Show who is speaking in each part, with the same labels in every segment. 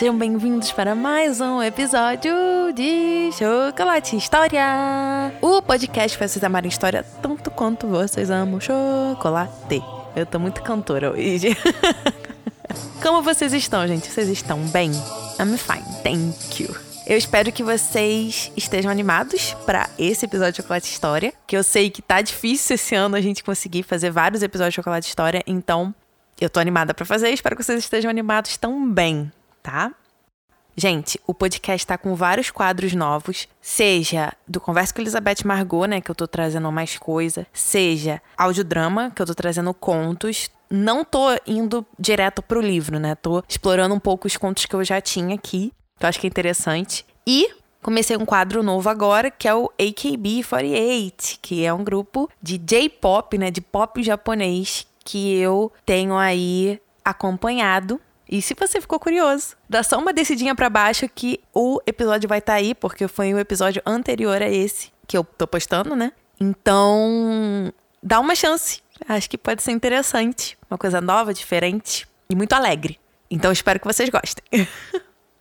Speaker 1: Sejam bem-vindos para mais um episódio de Chocolate História! O podcast para vocês amarem história tanto quanto vocês amam chocolate. Eu tô muito cantora hoje. Como vocês estão, gente? Vocês estão bem? I'm fine, thank you. Eu espero que vocês estejam animados para esse episódio de Chocolate História, que eu sei que tá difícil esse ano a gente conseguir fazer vários episódios de Chocolate História, então eu tô animada para fazer, espero que vocês estejam animados também, tá? Gente, o podcast tá com vários quadros novos, seja do Conversa com Elizabeth Margot, né, que eu tô trazendo mais coisa, seja audiodrama, que eu tô trazendo contos. Não tô indo direto pro livro, né? Tô explorando um pouco os contos que eu já tinha aqui que eu acho que é interessante. E comecei um quadro novo agora, que é o AKB48, que é um grupo de J-pop, né, de pop japonês, que eu tenho aí acompanhado. E se você ficou curioso, dá só uma descidinha para baixo que o episódio vai estar tá aí, porque foi o episódio anterior a esse que eu tô postando, né? Então, dá uma chance. Acho que pode ser interessante, uma coisa nova, diferente e muito alegre. Então, espero que vocês gostem.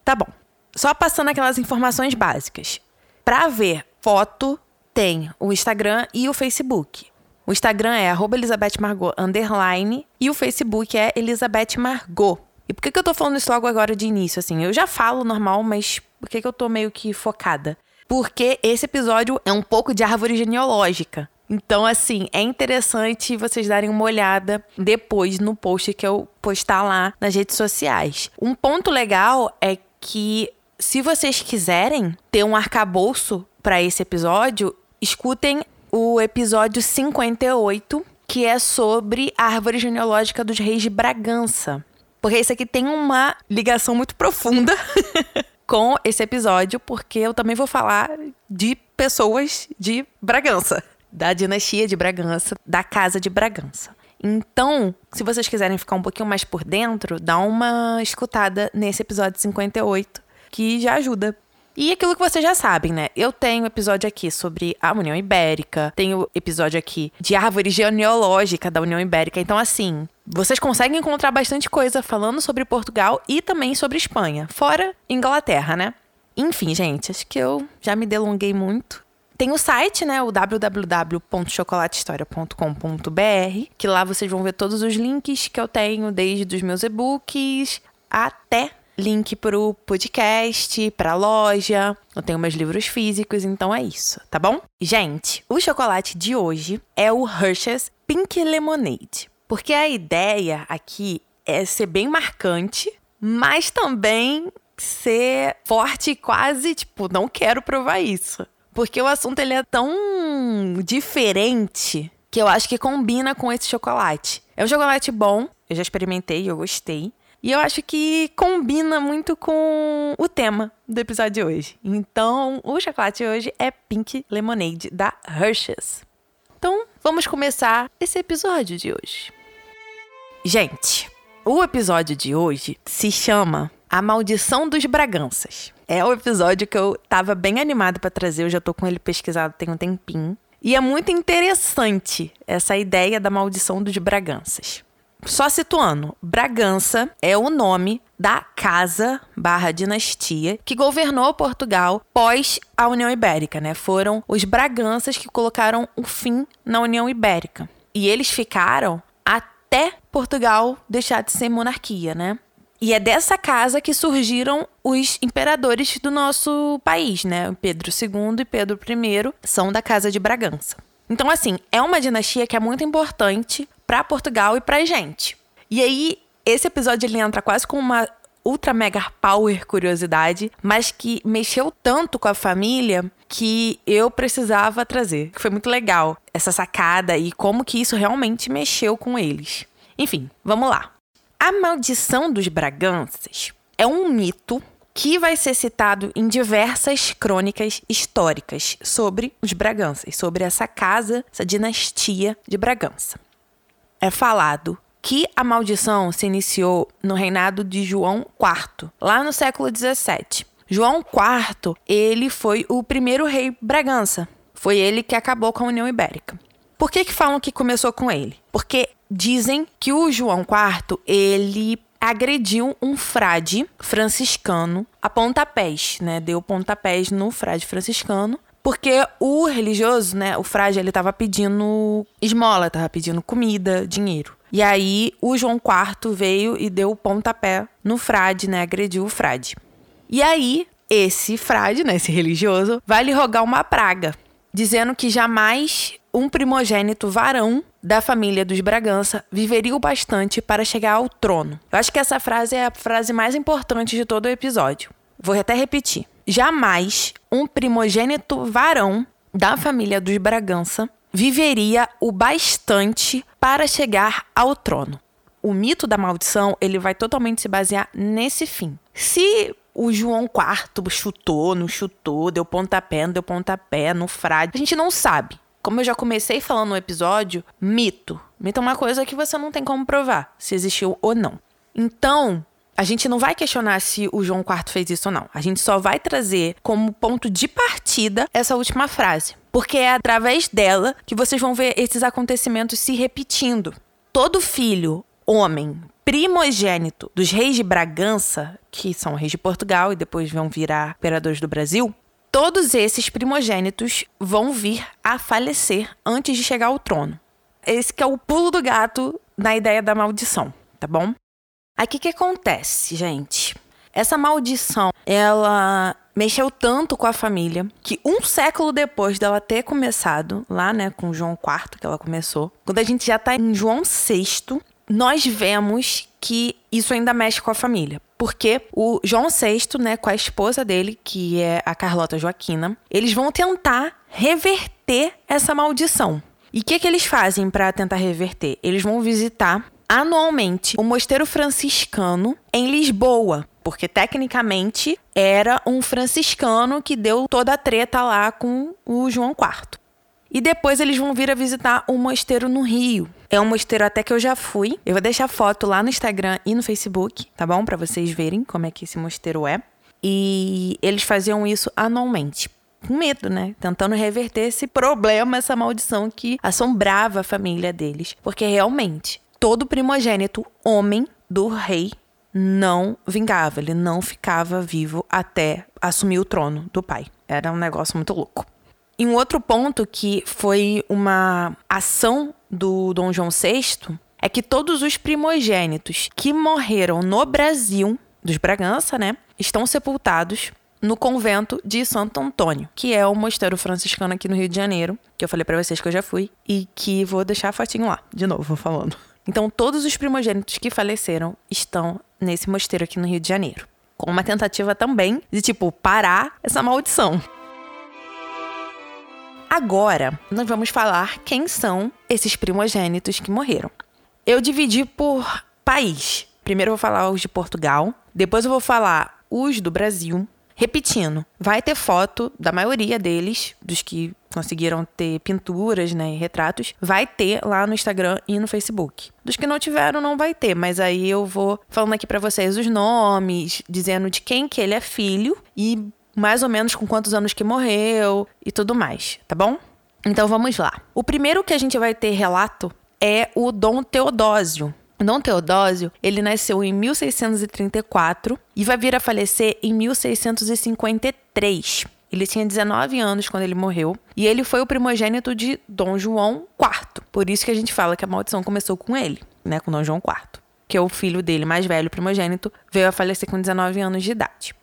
Speaker 1: tá bom. Só passando aquelas informações básicas. Para ver foto, tem o Instagram e o Facebook. O Instagram é @elizabethmargot underline e o Facebook é Elizabeth Margot. E por que, que eu tô falando isso logo agora de início, assim? Eu já falo normal, mas por que, que eu tô meio que focada? Porque esse episódio é um pouco de árvore genealógica. Então, assim, é interessante vocês darem uma olhada depois no post que eu postar lá nas redes sociais. Um ponto legal é que se vocês quiserem ter um arcabouço para esse episódio, escutem o episódio 58, que é sobre a árvore genealógica dos reis de Bragança. Porque isso aqui tem uma ligação muito profunda com esse episódio, porque eu também vou falar de pessoas de Bragança, da dinastia de Bragança, da casa de Bragança. Então, se vocês quiserem ficar um pouquinho mais por dentro, dá uma escutada nesse episódio 58, que já ajuda. E aquilo que vocês já sabem, né? Eu tenho episódio aqui sobre a União Ibérica, tenho episódio aqui de árvore genealógica da União Ibérica. Então, assim, vocês conseguem encontrar bastante coisa falando sobre Portugal e também sobre Espanha, fora Inglaterra, né? Enfim, gente, acho que eu já me delonguei muito. Tem o site, né, o www.chocolatehistoria.com.br, que lá vocês vão ver todos os links que eu tenho, desde os meus e-books até link pro podcast, pra loja. Eu tenho meus livros físicos, então é isso, tá bom? Gente, o chocolate de hoje é o Hershey's Pink Lemonade. Porque a ideia aqui é ser bem marcante, mas também ser forte quase, tipo, não quero provar isso. Porque o assunto ele é tão diferente que eu acho que combina com esse chocolate. É um chocolate bom, eu já experimentei, eu gostei. E eu acho que combina muito com o tema do episódio de hoje. Então, o chocolate hoje é Pink Lemonade da Hershey's. Então, vamos começar esse episódio de hoje. Gente, o episódio de hoje se chama A Maldição dos Braganças. É o episódio que eu tava bem animado para trazer, eu já tô com ele pesquisado tem um tempinho. E é muito interessante essa ideia da maldição dos Braganças. Só situando, Bragança é o nome da casa barra dinastia que governou Portugal pós a União Ibérica, né? Foram os Braganças que colocaram o fim na União Ibérica. E eles ficaram até Portugal deixar de ser monarquia, né? E é dessa casa que surgiram os imperadores do nosso país, né? Pedro II e Pedro I são da casa de Bragança. Então, assim, é uma dinastia que é muito importante para Portugal e pra gente. E aí, esse episódio ele entra quase com uma ultra mega power curiosidade, mas que mexeu tanto com a família que eu precisava trazer. Foi muito legal essa sacada e como que isso realmente mexeu com eles. Enfim, vamos lá. A maldição dos Braganças é um mito que vai ser citado em diversas crônicas históricas sobre os Braganças, sobre essa casa, essa dinastia de Bragança é falado que a maldição se iniciou no reinado de João IV, lá no século 17. João IV, ele foi o primeiro rei Bragança. Foi ele que acabou com a União Ibérica. Por que que falam que começou com ele? Porque dizem que o João IV, ele agrediu um frade franciscano a pontapés, né? Deu pontapés no frade franciscano. Porque o religioso, né, o frade, ele tava pedindo esmola, tava pedindo comida, dinheiro. E aí o João IV veio e deu o pontapé no frade, né, agrediu o frade. E aí esse frade, né, esse religioso, vai lhe rogar uma praga, dizendo que jamais um primogênito varão da família dos Bragança viveria o bastante para chegar ao trono. Eu acho que essa frase é a frase mais importante de todo o episódio. Vou até repetir. Jamais um primogênito varão da família dos Bragança viveria o bastante para chegar ao trono. O mito da maldição, ele vai totalmente se basear nesse fim. Se o João IV chutou, não chutou, deu pontapé, não deu pontapé no frade, a gente não sabe. Como eu já comecei falando no episódio, mito. Mito é uma coisa que você não tem como provar se existiu ou não. Então, a gente não vai questionar se o João IV fez isso ou não. A gente só vai trazer como ponto de partida essa última frase. Porque é através dela que vocês vão ver esses acontecimentos se repetindo. Todo filho, homem, primogênito dos reis de Bragança, que são reis de Portugal e depois vão virar imperadores do Brasil, Todos esses primogênitos vão vir a falecer antes de chegar ao trono. Esse que é o pulo do gato na ideia da maldição, tá bom? Aí o que, que acontece, gente? Essa maldição, ela mexeu tanto com a família que um século depois dela ter começado, lá, né, com João IV, que ela começou, quando a gente já tá em João VI, nós vemos que isso ainda mexe com a família. Porque o João VI, né, com a esposa dele, que é a Carlota Joaquina, eles vão tentar reverter essa maldição. E o que, que eles fazem para tentar reverter? Eles vão visitar anualmente o mosteiro franciscano em Lisboa, porque tecnicamente era um franciscano que deu toda a treta lá com o João IV. E depois eles vão vir a visitar um mosteiro no Rio. É um mosteiro até que eu já fui. Eu vou deixar foto lá no Instagram e no Facebook, tá bom? Para vocês verem como é que esse mosteiro é. E eles faziam isso anualmente. Com medo, né? Tentando reverter esse problema, essa maldição que assombrava a família deles. Porque realmente, todo primogênito homem do rei não vingava, ele não ficava vivo até assumir o trono do pai. Era um negócio muito louco. E um outro ponto que foi uma ação do Dom João VI é que todos os primogênitos que morreram no Brasil, dos Bragança, né, estão sepultados no convento de Santo Antônio, que é o mosteiro franciscano aqui no Rio de Janeiro, que eu falei para vocês que eu já fui e que vou deixar a fotinho lá, de novo falando. Então, todos os primogênitos que faleceram estão nesse mosteiro aqui no Rio de Janeiro, com uma tentativa também de tipo parar essa maldição. Agora, nós vamos falar quem são esses primogênitos que morreram. Eu dividi por país. Primeiro eu vou falar os de Portugal, depois eu vou falar os do Brasil. Repetindo, vai ter foto da maioria deles, dos que conseguiram ter pinturas, né, e retratos, vai ter lá no Instagram e no Facebook. Dos que não tiveram, não vai ter, mas aí eu vou falando aqui para vocês os nomes, dizendo de quem que ele é filho e mais ou menos com quantos anos que morreu e tudo mais, tá bom? Então vamos lá. O primeiro que a gente vai ter relato é o Dom Teodósio. Dom Teodósio, ele nasceu em 1634 e vai vir a falecer em 1653. Ele tinha 19 anos quando ele morreu e ele foi o primogênito de Dom João IV. Por isso que a gente fala que a maldição começou com ele, né, com Dom João IV, que é o filho dele mais velho, primogênito, veio a falecer com 19 anos de idade.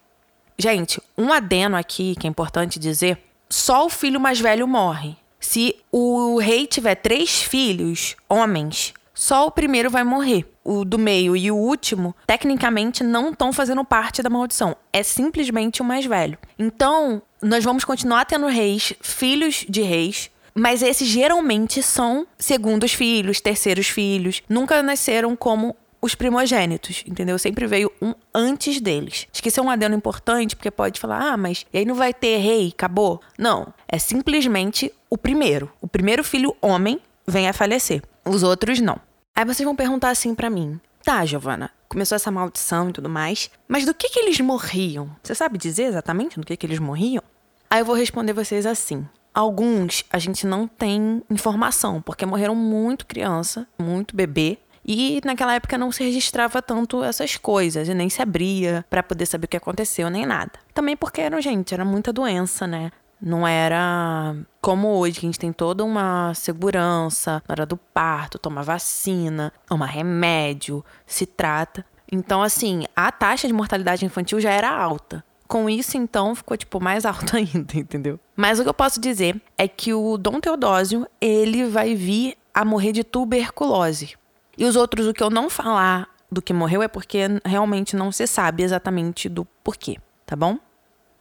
Speaker 1: Gente, um adeno aqui que é importante dizer: só o filho mais velho morre. Se o rei tiver três filhos, homens, só o primeiro vai morrer. O do meio e o último, tecnicamente, não estão fazendo parte da maldição. É simplesmente o mais velho. Então, nós vamos continuar tendo reis, filhos de reis, mas esses geralmente são segundos filhos, terceiros filhos. Nunca nasceram como os primogênitos, entendeu? Sempre veio um antes deles. Isso é um adendo importante, porque pode falar, ah, mas e aí não vai ter rei, acabou? Não, é simplesmente o primeiro. O primeiro filho homem vem a falecer, os outros não. Aí vocês vão perguntar assim para mim, tá, Giovana, começou essa maldição e tudo mais, mas do que que eles morriam? Você sabe dizer exatamente do que que eles morriam? Aí eu vou responder vocês assim. alguns a gente não tem informação, porque morreram muito criança, muito bebê. E naquela época não se registrava tanto essas coisas, e nem se abria para poder saber o que aconteceu, nem nada. Também porque era, gente, era muita doença, né? Não era como hoje, que a gente tem toda uma segurança na hora do parto, toma vacina, toma remédio, se trata. Então, assim, a taxa de mortalidade infantil já era alta. Com isso, então, ficou, tipo, mais alto ainda, entendeu? Mas o que eu posso dizer é que o Dom Teodósio, ele vai vir a morrer de tuberculose. E os outros, o que eu não falar do que morreu é porque realmente não se sabe exatamente do porquê, tá bom?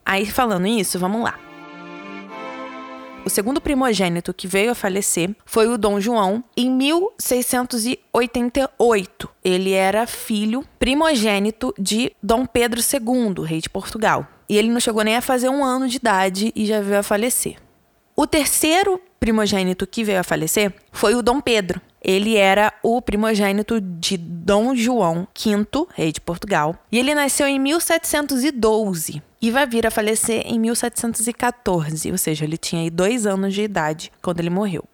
Speaker 1: Aí, falando isso, vamos lá. O segundo primogênito que veio a falecer foi o Dom João em 1688. Ele era filho primogênito de Dom Pedro II, rei de Portugal. E ele não chegou nem a fazer um ano de idade e já veio a falecer. O terceiro primogênito que veio a falecer foi o Dom Pedro. Ele era o primogênito de Dom João V, rei de Portugal, e ele nasceu em 1712 e vai vir a falecer em 1714, ou seja, ele tinha aí dois anos de idade quando ele morreu.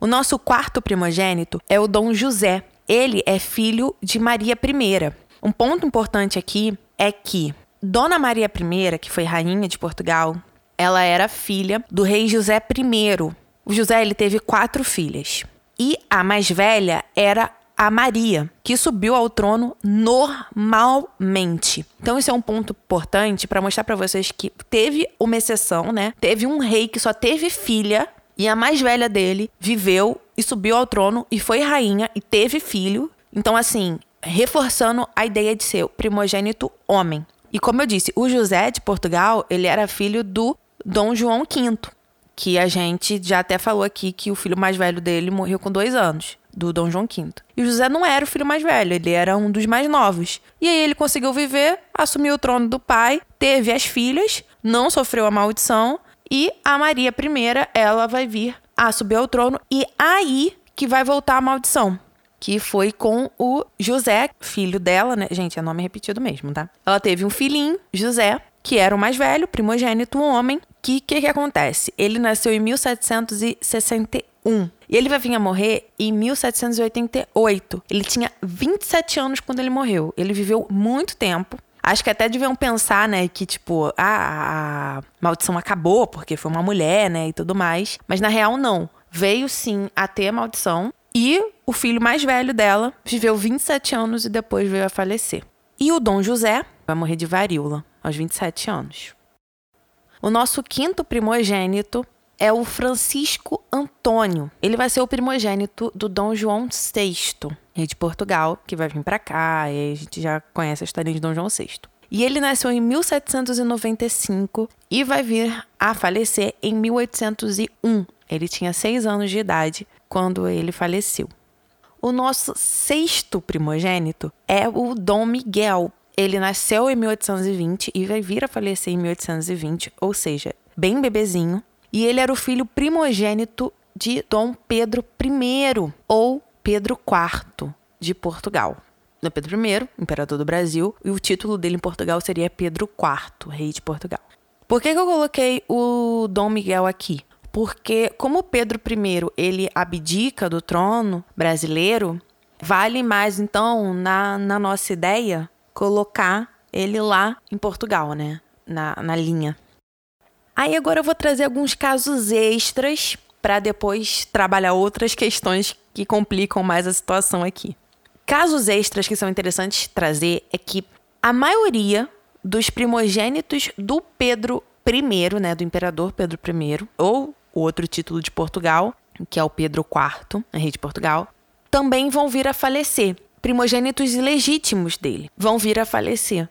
Speaker 1: O nosso quarto primogênito é o Dom José. Ele é filho de Maria I. Um ponto importante aqui é que Dona Maria I, que foi rainha de Portugal, ela era filha do rei José I. O José ele teve quatro filhas. E a mais velha era a Maria, que subiu ao trono normalmente. Então isso é um ponto importante para mostrar para vocês que teve uma exceção, né? Teve um rei que só teve filha e a mais velha dele viveu e subiu ao trono e foi rainha e teve filho. Então assim, reforçando a ideia de ser primogênito homem. E como eu disse, o José de Portugal, ele era filho do Dom João V, que a gente já até falou aqui que o filho mais velho dele morreu com dois anos do Dom João V. E José não era o filho mais velho, ele era um dos mais novos. E aí ele conseguiu viver, assumiu o trono do pai, teve as filhas, não sofreu a maldição, e a Maria I, ela vai vir a subir ao trono, e aí que vai voltar a maldição. Que foi com o José, filho dela, né? Gente, é nome repetido mesmo, tá? Ela teve um filhinho, José, que era o mais velho, primogênito, um homem. Que que, que acontece? Ele nasceu em 1761. E ele vai vir a morrer em 1788. Ele tinha 27 anos quando ele morreu. Ele viveu muito tempo. Acho que até deviam pensar, né, que tipo, a, a maldição acabou porque foi uma mulher, né, e tudo mais. Mas na real, não. Veio sim a ter a maldição. E o filho mais velho dela viveu 27 anos e depois veio a falecer. E o Dom José vai morrer de varíola aos 27 anos. O nosso quinto primogênito é o Francisco Antônio. Ele vai ser o primogênito do Dom João VI, rei de Portugal, que vai vir para cá, e a gente já conhece a história de Dom João VI. E ele nasceu em 1795 e vai vir a falecer em 1801. Ele tinha seis anos de idade quando ele faleceu. O nosso sexto primogênito é o Dom Miguel. Ele nasceu em 1820 e vai vir a falecer em 1820, ou seja, bem bebezinho, e ele era o filho primogênito de Dom Pedro I, ou Pedro IV, de Portugal. Dom Pedro I, imperador do Brasil, e o título dele em Portugal seria Pedro IV, rei de Portugal. Por que, que eu coloquei o Dom Miguel aqui? Porque como Pedro I ele abdica do trono brasileiro, vale mais então na, na nossa ideia colocar ele lá em Portugal, né? Na, na linha. Aí agora eu vou trazer alguns casos extras para depois trabalhar outras questões que complicam mais a situação aqui. Casos extras que são interessantes trazer é que a maioria dos primogênitos do Pedro I, né, do imperador Pedro I, ou o outro título de Portugal, que é o Pedro IV, rei de Portugal, também vão vir a falecer. Primogênitos ilegítimos dele vão vir a falecer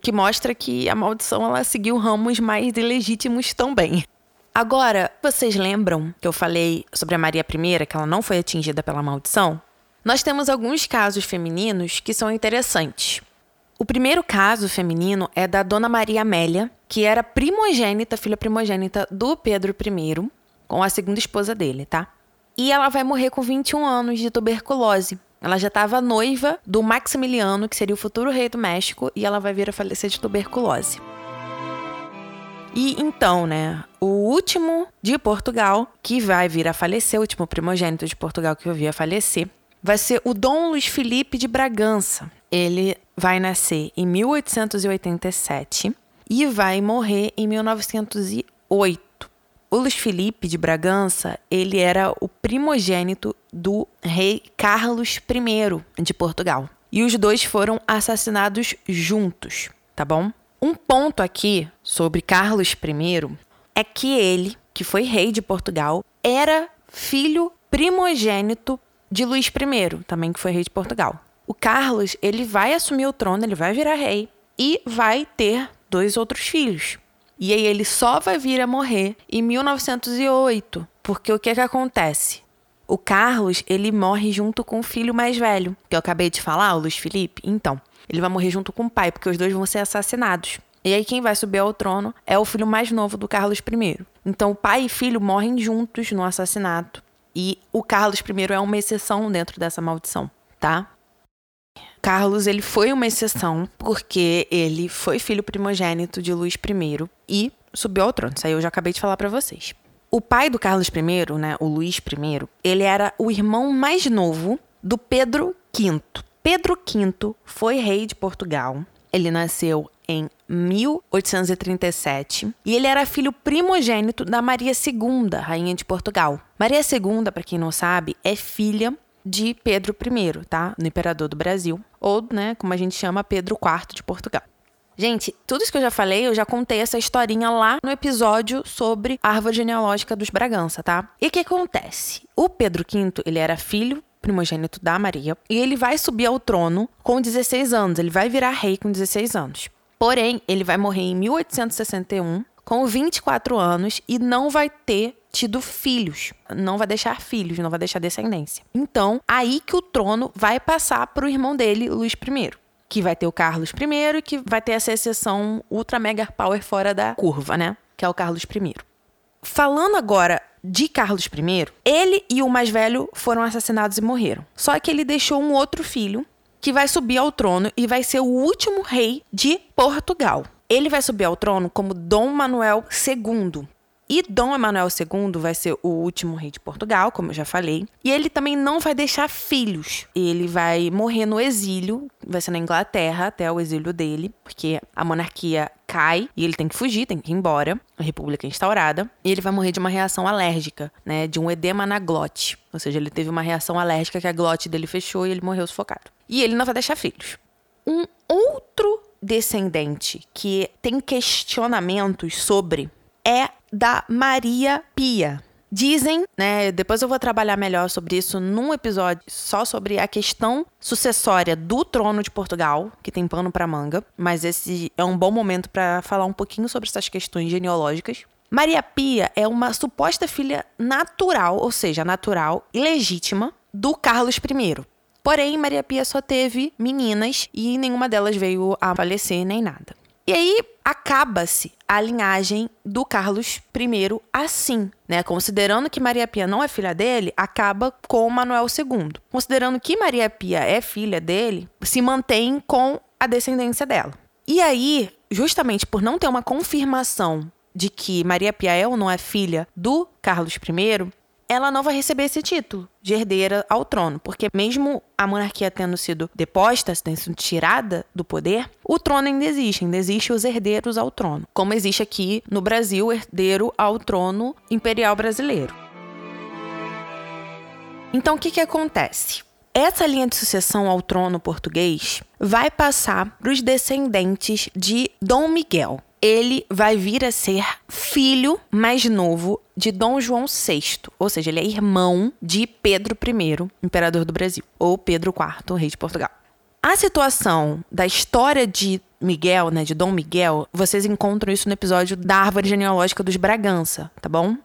Speaker 1: que mostra que a maldição ela seguiu ramos mais ilegítimos também. Agora, vocês lembram que eu falei sobre a Maria I, que ela não foi atingida pela maldição? Nós temos alguns casos femininos que são interessantes. O primeiro caso feminino é da Dona Maria Amélia, que era primogênita, filha primogênita do Pedro I, com a segunda esposa dele, tá? E ela vai morrer com 21 anos de tuberculose. Ela já estava noiva do Maximiliano, que seria o futuro rei do México, e ela vai vir a falecer de tuberculose. E então, né, o último de Portugal que vai vir a falecer, o último primogênito de Portugal que vai vir a falecer, vai ser o Dom Luís Felipe de Bragança. Ele vai nascer em 1887 e vai morrer em 1908. O Luís Felipe de Bragança, ele era o primogênito do rei Carlos I de Portugal. E os dois foram assassinados juntos, tá bom? Um ponto aqui sobre Carlos I é que ele, que foi rei de Portugal, era filho primogênito de Luís I, também que foi rei de Portugal. O Carlos, ele vai assumir o trono, ele vai virar rei e vai ter dois outros filhos. E aí ele só vai vir a morrer em 1908, porque o que que acontece? O Carlos, ele morre junto com o filho mais velho, que eu acabei de falar, o Luiz Felipe. Então, ele vai morrer junto com o pai, porque os dois vão ser assassinados. E aí quem vai subir ao trono é o filho mais novo do Carlos I. Então, o pai e filho morrem juntos no assassinato. E o Carlos I é uma exceção dentro dessa maldição, tá? Carlos ele foi uma exceção porque ele foi filho primogênito de Luís I e subiu ao trono. Isso aí eu já acabei de falar para vocês. O pai do Carlos I, né, o Luís I, ele era o irmão mais novo do Pedro V. Pedro V foi rei de Portugal. Ele nasceu em 1837 e ele era filho primogênito da Maria II, rainha de Portugal. Maria II, para quem não sabe, é filha de Pedro I, tá? No imperador do Brasil, ou, né, como a gente chama, Pedro IV de Portugal. Gente, tudo isso que eu já falei, eu já contei essa historinha lá no episódio sobre a árvore genealógica dos Bragança, tá? E o que acontece? O Pedro V, ele era filho primogênito da Maria, e ele vai subir ao trono com 16 anos, ele vai virar rei com 16 anos. Porém, ele vai morrer em 1861 com 24 anos e não vai ter tido filhos, não vai deixar filhos, não vai deixar descendência. Então, aí que o trono vai passar para o irmão dele, Luís I, que vai ter o Carlos I e que vai ter essa exceção ultra mega power fora da curva, né? Que é o Carlos I. Falando agora de Carlos I, ele e o mais velho foram assassinados e morreram. Só que ele deixou um outro filho que vai subir ao trono e vai ser o último rei de Portugal. Ele vai subir ao trono como Dom Manuel II. E Dom Emanuel II vai ser o último rei de Portugal, como eu já falei. E ele também não vai deixar filhos. Ele vai morrer no exílio, vai ser na Inglaterra até o exílio dele, porque a monarquia cai e ele tem que fugir, tem que ir embora. A república é instaurada. E ele vai morrer de uma reação alérgica, né? De um edema na glote. Ou seja, ele teve uma reação alérgica que a glote dele fechou e ele morreu sufocado. E ele não vai deixar filhos. Um outro descendente que tem questionamentos sobre é da Maria Pia. Dizem, né? Depois eu vou trabalhar melhor sobre isso num episódio só sobre a questão sucessória do trono de Portugal, que tem pano para manga, mas esse é um bom momento para falar um pouquinho sobre essas questões genealógicas. Maria Pia é uma suposta filha natural, ou seja, natural e legítima do Carlos I. Porém, Maria Pia só teve meninas e nenhuma delas veio a falecer nem nada. E aí acaba-se a linhagem do Carlos I assim, né? Considerando que Maria Pia não é filha dele, acaba com Manuel II. Considerando que Maria Pia é filha dele, se mantém com a descendência dela. E aí, justamente por não ter uma confirmação de que Maria Pia é ou não é filha do Carlos I, ela não vai receber esse título de herdeira ao trono, porque mesmo a monarquia tendo sido deposta, tendo sido tirada do poder, o trono ainda existe, ainda existe os herdeiros ao trono, como existe aqui no Brasil herdeiro ao trono imperial brasileiro. Então o que, que acontece? Essa linha de sucessão ao trono português vai passar para os descendentes de Dom Miguel, ele vai vir a ser filho mais novo de Dom João VI, ou seja, ele é irmão de Pedro I, imperador do Brasil, ou Pedro IV, rei de Portugal. A situação da história de Miguel, né, de Dom Miguel, vocês encontram isso no episódio da árvore genealógica dos Bragança, tá bom?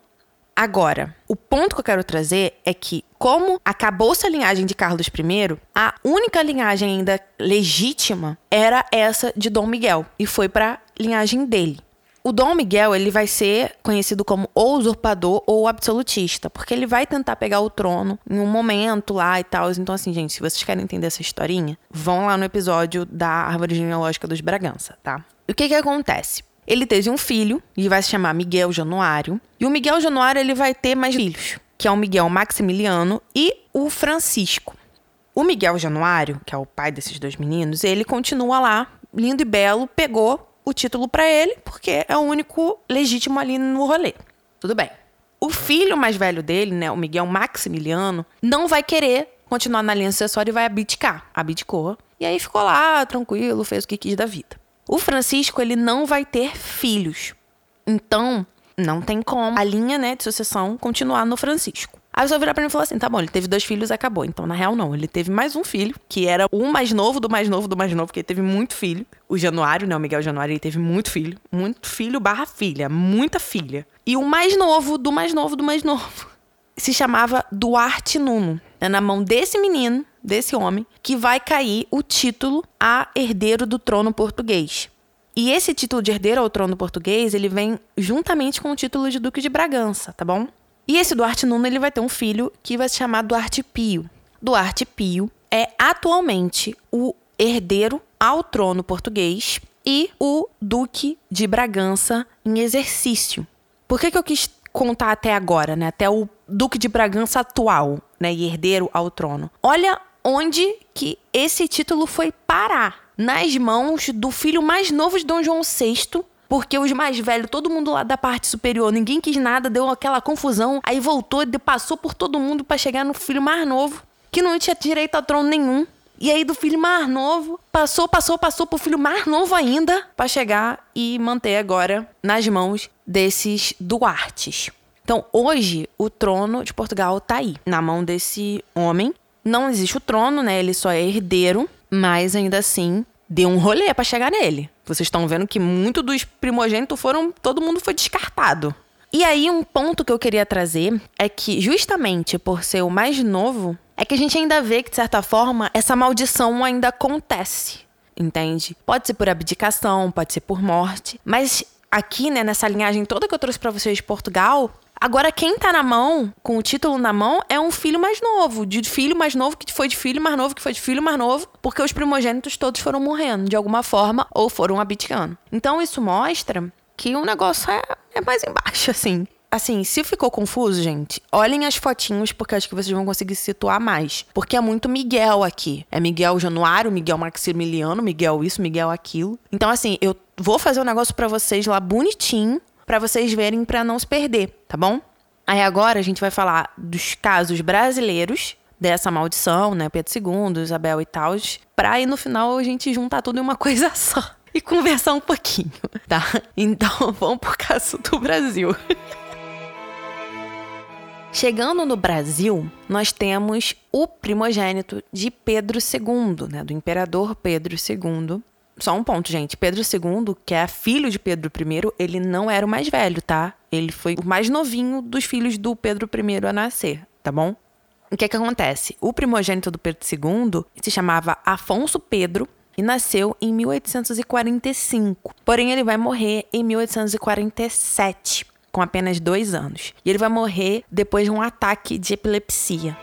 Speaker 1: Agora, o ponto que eu quero trazer é que, como acabou-se a linhagem de Carlos I, a única linhagem ainda legítima era essa de Dom Miguel e foi para linhagem dele. O Dom Miguel ele vai ser conhecido como ou usurpador ou absolutista, porque ele vai tentar pegar o trono em um momento lá e tal. Então, assim, gente, se vocês querem entender essa historinha, vão lá no episódio da árvore genealógica dos Bragança, tá? E o que que acontece? Ele teve um filho, e vai se chamar Miguel Januário. E o Miguel Januário ele vai ter mais filhos, que é o Miguel Maximiliano e o Francisco. O Miguel Januário, que é o pai desses dois meninos, ele continua lá, lindo e belo, pegou o título para ele, porque é o único legítimo ali no rolê. Tudo bem. O filho mais velho dele, né, o Miguel Maximiliano, não vai querer continuar na linha sucessória e vai abdicar. Abdicou. E aí ficou lá, tranquilo, fez o que quis da vida. O Francisco, ele não vai ter filhos. Então, não tem como a linha né, de sucessão continuar no Francisco. Aí só virar pra mim e falar assim: tá bom, ele teve dois filhos acabou. Então, na real, não. Ele teve mais um filho, que era o mais novo do mais novo do mais novo, porque ele teve muito filho. O Januário, né? O Miguel Januário, ele teve muito filho. Muito filho barra filha. Muita filha. E o mais novo do mais novo do mais novo. Se chamava Duarte Nuno. É na mão desse menino desse homem que vai cair o título a herdeiro do trono português. E esse título de herdeiro ao trono português, ele vem juntamente com o título de duque de Bragança, tá bom? E esse Duarte Nuno, ele vai ter um filho que vai se chamar Duarte Pio. Duarte Pio é atualmente o herdeiro ao trono português e o duque de Bragança em exercício. Por que, que eu quis contar até agora, né? Até o duque de Bragança atual, né, e herdeiro ao trono. Olha onde que esse título foi parar nas mãos do filho mais novo de Dom João VI, porque os mais velhos, todo mundo lá da parte superior, ninguém quis nada, deu aquela confusão, aí voltou passou por todo mundo para chegar no filho mais novo, que não tinha direito ao trono nenhum. E aí do filho mais novo, passou, passou, passou pro filho mais novo ainda, para chegar e manter agora nas mãos desses Duartes. Então, hoje, o trono de Portugal tá aí, na mão desse homem, não existe o trono, né? Ele só é herdeiro, mas ainda assim deu um rolê para chegar nele. Vocês estão vendo que muito dos primogênitos foram, todo mundo foi descartado. E aí um ponto que eu queria trazer é que justamente por ser o mais novo, é que a gente ainda vê que de certa forma essa maldição ainda acontece, entende? Pode ser por abdicação, pode ser por morte, mas aqui, né, nessa linhagem toda que eu trouxe para vocês de Portugal, Agora, quem tá na mão, com o título na mão, é um filho mais novo. De filho mais novo que foi de filho mais novo que foi de filho mais novo. Porque os primogênitos todos foram morrendo de alguma forma ou foram abdicando. Então, isso mostra que o negócio é, é mais embaixo, assim. Assim, se ficou confuso, gente, olhem as fotinhos, porque acho que vocês vão conseguir se situar mais. Porque é muito Miguel aqui. É Miguel Januário, Miguel Maximiliano, Miguel isso, Miguel aquilo. Então, assim, eu vou fazer um negócio para vocês lá bonitinho para vocês verem para não se perder, tá bom? Aí agora a gente vai falar dos casos brasileiros dessa maldição, né? Pedro II, Isabel e tal, pra aí no final a gente juntar tudo em uma coisa só e conversar um pouquinho, tá? Então vamos pro caso do Brasil. Chegando no Brasil, nós temos o primogênito de Pedro II, né, do imperador Pedro II, só um ponto, gente. Pedro II, que é filho de Pedro I, ele não era o mais velho, tá? Ele foi o mais novinho dos filhos do Pedro I a nascer, tá bom? O que é que acontece? O primogênito do Pedro II se chamava Afonso Pedro e nasceu em 1845. Porém, ele vai morrer em 1847, com apenas dois anos. E ele vai morrer depois de um ataque de epilepsia.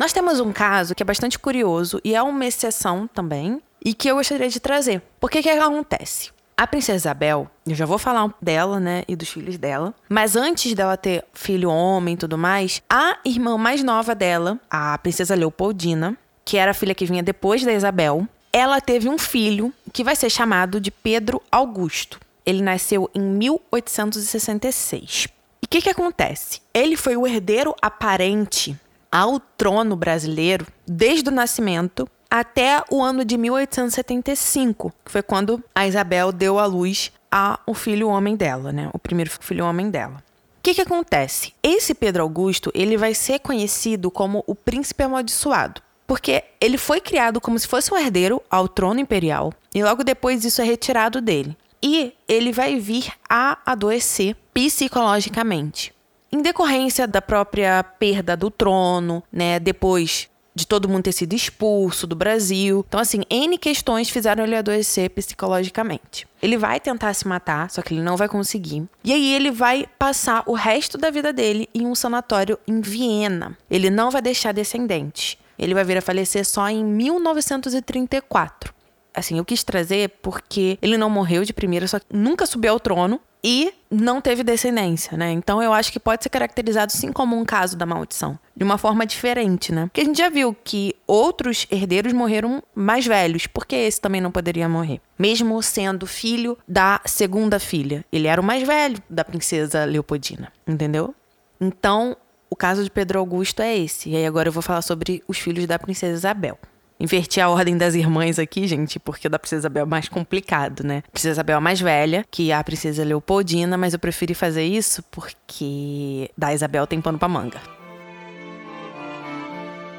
Speaker 1: Nós temos um caso que é bastante curioso e é uma exceção também, e que eu gostaria de trazer. Por que que acontece? A princesa Isabel, eu já vou falar dela, né, e dos filhos dela, mas antes dela ter filho homem e tudo mais, a irmã mais nova dela, a princesa Leopoldina, que era a filha que vinha depois da Isabel, ela teve um filho que vai ser chamado de Pedro Augusto. Ele nasceu em 1866. E o que, que acontece? Ele foi o herdeiro aparente ao trono brasileiro desde o nascimento até o ano de 1875, que foi quando a Isabel deu à luz ao filho homem dela, né? O primeiro filho homem dela. O que, que acontece? Esse Pedro Augusto ele vai ser conhecido como o príncipe amaldiçoado, porque ele foi criado como se fosse um herdeiro ao trono imperial e logo depois isso é retirado dele. E ele vai vir a adoecer psicologicamente em decorrência da própria perda do trono, né? Depois de todo mundo ter sido expulso do Brasil. Então, assim, N questões fizeram ele adoecer psicologicamente. Ele vai tentar se matar, só que ele não vai conseguir. E aí ele vai passar o resto da vida dele em um sanatório em Viena. Ele não vai deixar descendentes. Ele vai vir a falecer só em 1934. assim, eu quis trazer porque ele não morreu de primeira, só que nunca subiu ao trono e não teve descendência, né? Então eu acho que pode ser caracterizado sim como um caso da maldição, de uma forma diferente, né? Porque a gente já viu que outros herdeiros morreram mais velhos, porque esse também não poderia morrer, mesmo sendo filho da segunda filha. Ele era o mais velho da princesa Leopoldina, entendeu? Então, o caso de Pedro Augusto é esse. E aí agora eu vou falar sobre os filhos da princesa Isabel. Inverti a ordem das irmãs aqui, gente, porque o da Princesa Isabel é mais complicado, né? Princesa Isabel é mais velha que a Princesa Leopoldina, mas eu preferi fazer isso porque da Isabel tem pano pra manga.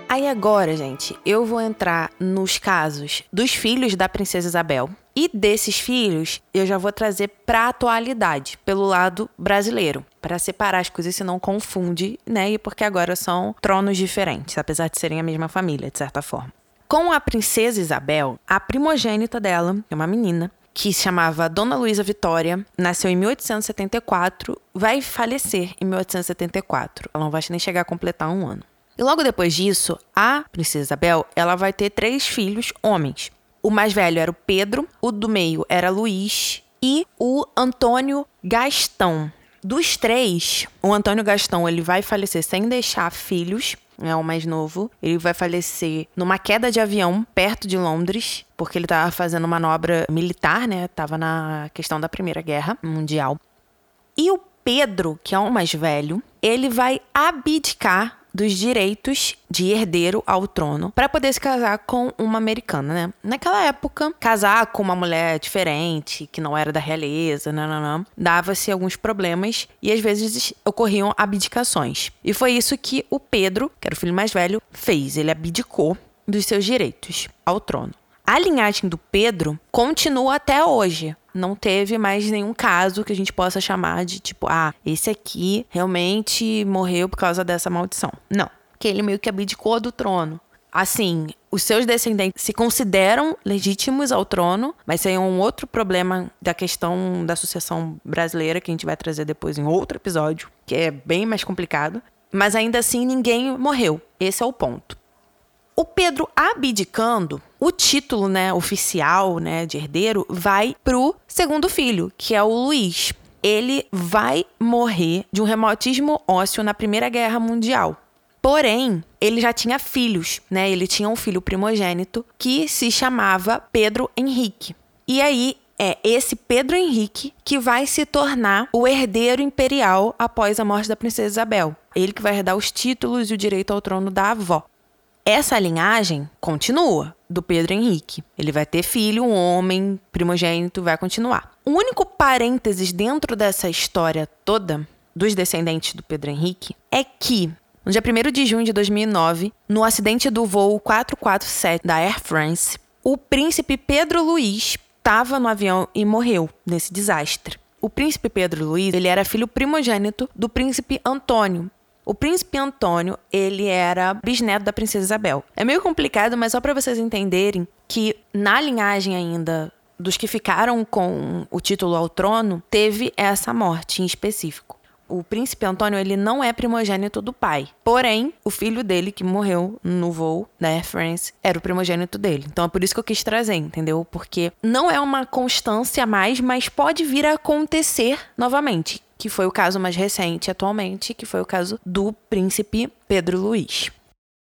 Speaker 1: Aí agora, gente, eu vou entrar nos casos dos filhos da Princesa Isabel. E desses filhos, eu já vou trazer para a atualidade, pelo lado brasileiro, para separar as coisas e não confunde, né? E porque agora são tronos diferentes, apesar de serem a mesma família, de certa forma. Com a princesa Isabel, a primogênita dela, que é uma menina, que se chamava Dona Luísa Vitória, nasceu em 1874, vai falecer em 1874. Ela não vai nem chegar a completar um ano. E logo depois disso, a princesa Isabel, ela vai ter três filhos homens. O mais velho era o Pedro, o do meio era Luís e o Antônio Gastão. Dos três, o Antônio Gastão ele vai falecer sem deixar filhos é o mais novo. Ele vai falecer numa queda de avião perto de Londres, porque ele estava fazendo manobra militar, né? Tava na questão da Primeira Guerra Mundial. E o Pedro, que é o mais velho, ele vai abdicar dos direitos de herdeiro ao trono para poder se casar com uma americana, né? Naquela época, casar com uma mulher diferente, que não era da realeza, não, dava-se alguns problemas e às vezes ocorriam abdicações. E foi isso que o Pedro, que era o filho mais velho, fez. Ele abdicou dos seus direitos ao trono. A linhagem do Pedro continua até hoje. Não teve mais nenhum caso que a gente possa chamar de tipo, ah, esse aqui realmente morreu por causa dessa maldição. Não. Que ele meio que abdicou do trono. Assim, os seus descendentes se consideram legítimos ao trono, mas aí é um outro problema da questão da sucessão brasileira que a gente vai trazer depois em outro episódio, que é bem mais complicado. Mas ainda assim, ninguém morreu. Esse é o ponto. O Pedro abdicando, o título, né, oficial, né, de herdeiro vai pro segundo filho, que é o Luiz. Ele vai morrer de um reumatismo ósseo na Primeira Guerra Mundial. Porém, ele já tinha filhos, né? Ele tinha um filho primogênito que se chamava Pedro Henrique. E aí é esse Pedro Henrique que vai se tornar o herdeiro imperial após a morte da princesa Isabel. Ele que vai herdar os títulos e o direito ao trono da avó. Essa linhagem continua do Pedro Henrique. Ele vai ter filho, um homem, primogênito, vai continuar. O único parênteses dentro dessa história toda dos descendentes do Pedro Henrique é que no dia 1 de junho de 2009, no acidente do voo 447 da Air France, o príncipe Pedro Luiz estava no avião e morreu nesse desastre. O príncipe Pedro Luiz, ele era filho primogênito do príncipe Antônio, o príncipe Antônio, ele era bisneto da princesa Isabel. É meio complicado, mas só para vocês entenderem que na linhagem ainda dos que ficaram com o título ao trono, teve essa morte em específico. O príncipe Antônio, ele não é primogênito do pai. Porém, o filho dele que morreu no voo da Air France era o primogênito dele. Então é por isso que eu quis trazer, entendeu? Porque não é uma constância mais, mas pode vir a acontecer novamente que foi o caso mais recente atualmente, que foi o caso do príncipe Pedro Luiz.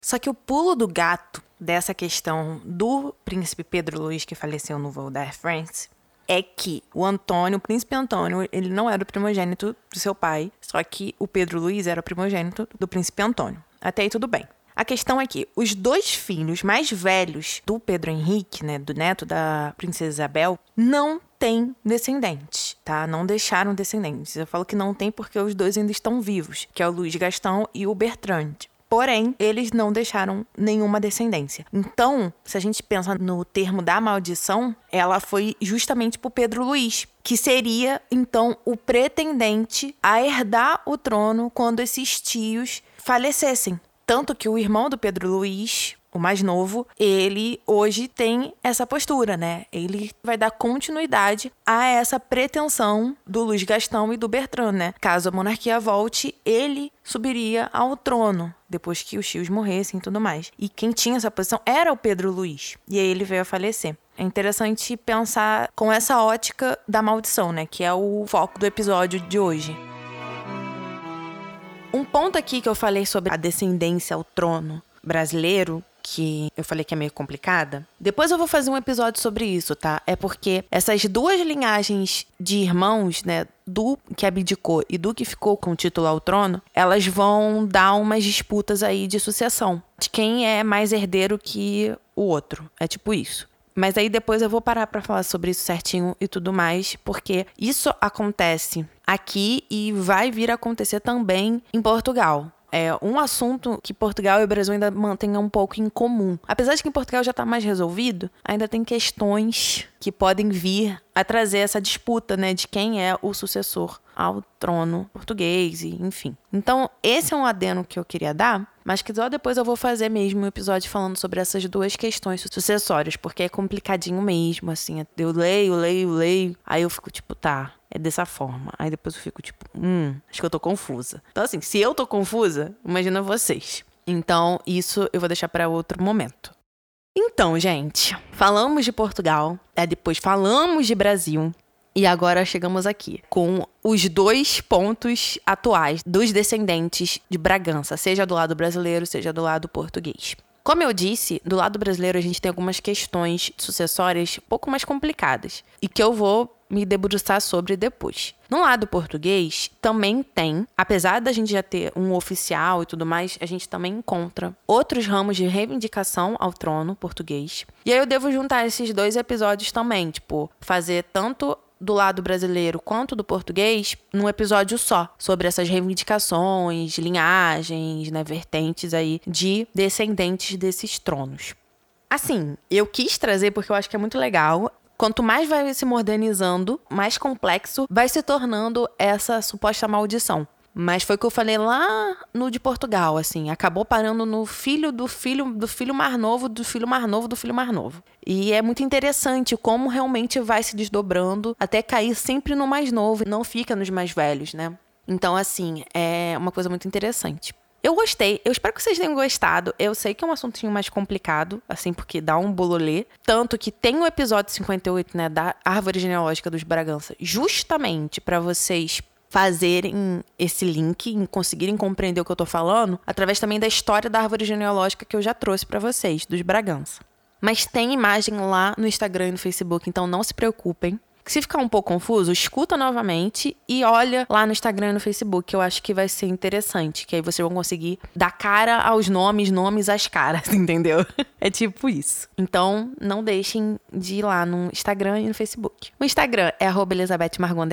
Speaker 1: Só que o pulo do gato dessa questão do príncipe Pedro Luiz que faleceu no voo da Air France é que o Antônio, o príncipe Antônio, ele não era o primogênito do seu pai, só que o Pedro Luiz era o primogênito do príncipe Antônio. Até aí tudo bem. A questão é que os dois filhos mais velhos do Pedro Henrique, né, do neto da princesa Isabel, não têm descendentes, tá? Não deixaram descendentes. Eu falo que não tem porque os dois ainda estão vivos, que é o Luiz Gastão e o Bertrand. Porém, eles não deixaram nenhuma descendência. Então, se a gente pensa no termo da maldição, ela foi justamente por Pedro Luiz, que seria então o pretendente a herdar o trono quando esses tios falecessem. Tanto que o irmão do Pedro Luiz, o mais novo, ele hoje tem essa postura, né? Ele vai dar continuidade a essa pretensão do Luiz Gastão e do Bertrand, né? Caso a monarquia volte, ele subiria ao trono depois que os tios morressem e tudo mais. E quem tinha essa posição era o Pedro Luiz. E aí ele veio a falecer. É interessante pensar com essa ótica da maldição, né? Que é o foco do episódio de hoje. Um ponto aqui que eu falei sobre a descendência ao trono brasileiro, que eu falei que é meio complicada. Depois eu vou fazer um episódio sobre isso, tá? É porque essas duas linhagens de irmãos, né, do que abdicou e do que ficou com o título ao trono, elas vão dar umas disputas aí de sucessão, de quem é mais herdeiro que o outro. É tipo isso. Mas aí depois eu vou parar para falar sobre isso certinho e tudo mais, porque isso acontece aqui e vai vir a acontecer também em Portugal é um assunto que Portugal e o Brasil ainda mantêm um pouco em comum. Apesar de que em Portugal já está mais resolvido, ainda tem questões que podem vir a trazer essa disputa, né, de quem é o sucessor ao trono português, e, enfim. Então, esse é um adeno que eu queria dar, mas que só depois eu vou fazer mesmo um episódio falando sobre essas duas questões sucessórias, porque é complicadinho mesmo, assim. Eu leio, leio, leio, aí eu fico tipo, tá, é dessa forma. Aí depois eu fico tipo, hum, acho que eu tô confusa. Então, assim, se eu tô confusa, imagina vocês. Então, isso eu vou deixar para outro momento. Então, gente, falamos de Portugal, é, depois falamos de Brasil, e agora chegamos aqui com os dois pontos atuais dos descendentes de Bragança, seja do lado brasileiro, seja do lado português. Como eu disse, do lado brasileiro a gente tem algumas questões sucessórias um pouco mais complicadas e que eu vou me debruçar sobre depois. No lado português, também tem, apesar da gente já ter um oficial e tudo mais, a gente também encontra outros ramos de reivindicação ao trono português. E aí eu devo juntar esses dois episódios também, tipo, fazer tanto do lado brasileiro quanto do português num episódio só, sobre essas reivindicações, linhagens, né, vertentes aí de descendentes desses tronos. Assim, eu quis trazer porque eu acho que é muito legal Quanto mais vai se modernizando, mais complexo vai se tornando essa suposta maldição. Mas foi o que eu falei lá no de Portugal, assim, acabou parando no filho do filho do filho mais novo, do filho mais novo, do filho mais novo. E é muito interessante como realmente vai se desdobrando até cair sempre no mais novo, não fica nos mais velhos, né? Então, assim, é uma coisa muito interessante. Eu gostei, eu espero que vocês tenham gostado. Eu sei que é um assuntinho mais complicado, assim, porque dá um bololê. Tanto que tem o episódio 58, né, da árvore genealógica dos Bragança, justamente para vocês fazerem esse link e conseguirem compreender o que eu tô falando, através também da história da árvore genealógica que eu já trouxe para vocês, dos Bragança. Mas tem imagem lá no Instagram e no Facebook, então não se preocupem. Se ficar um pouco confuso, escuta novamente e olha lá no Instagram e no Facebook, que eu acho que vai ser interessante, que aí vocês vão conseguir dar cara aos nomes, nomes às caras, entendeu? É tipo isso. Então, não deixem de ir lá no Instagram e no Facebook. O Instagram é Elizabeth Margot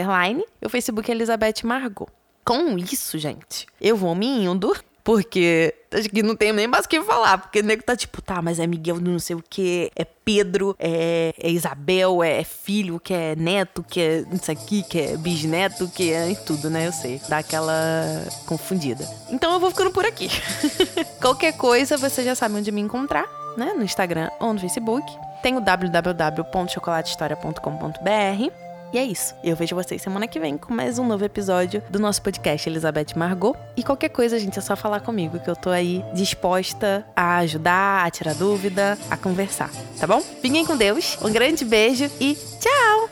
Speaker 1: e o Facebook é Elizabeth Margot. Com isso, gente, eu vou me indo. Porque acho que não tem nem mais o que falar. Porque o nego tá tipo, tá, mas é Miguel não sei o que, é Pedro, é, é Isabel, é, filho, que é neto, que é isso aqui, que é bisneto, que é tudo, né? Eu sei. Dá aquela confundida. Então eu vou ficando por aqui. Qualquer coisa, você já sabe onde me encontrar, né? No Instagram ou no Facebook. Tem o www.chocolatehistoria.com.br e é isso. Eu vejo vocês semana que vem com mais um novo episódio do nosso podcast Elizabeth Margot. E qualquer coisa, gente, é só falar comigo que eu tô aí disposta a ajudar, a tirar dúvida, a conversar, tá bom? Fiquem com Deus, um grande beijo e tchau!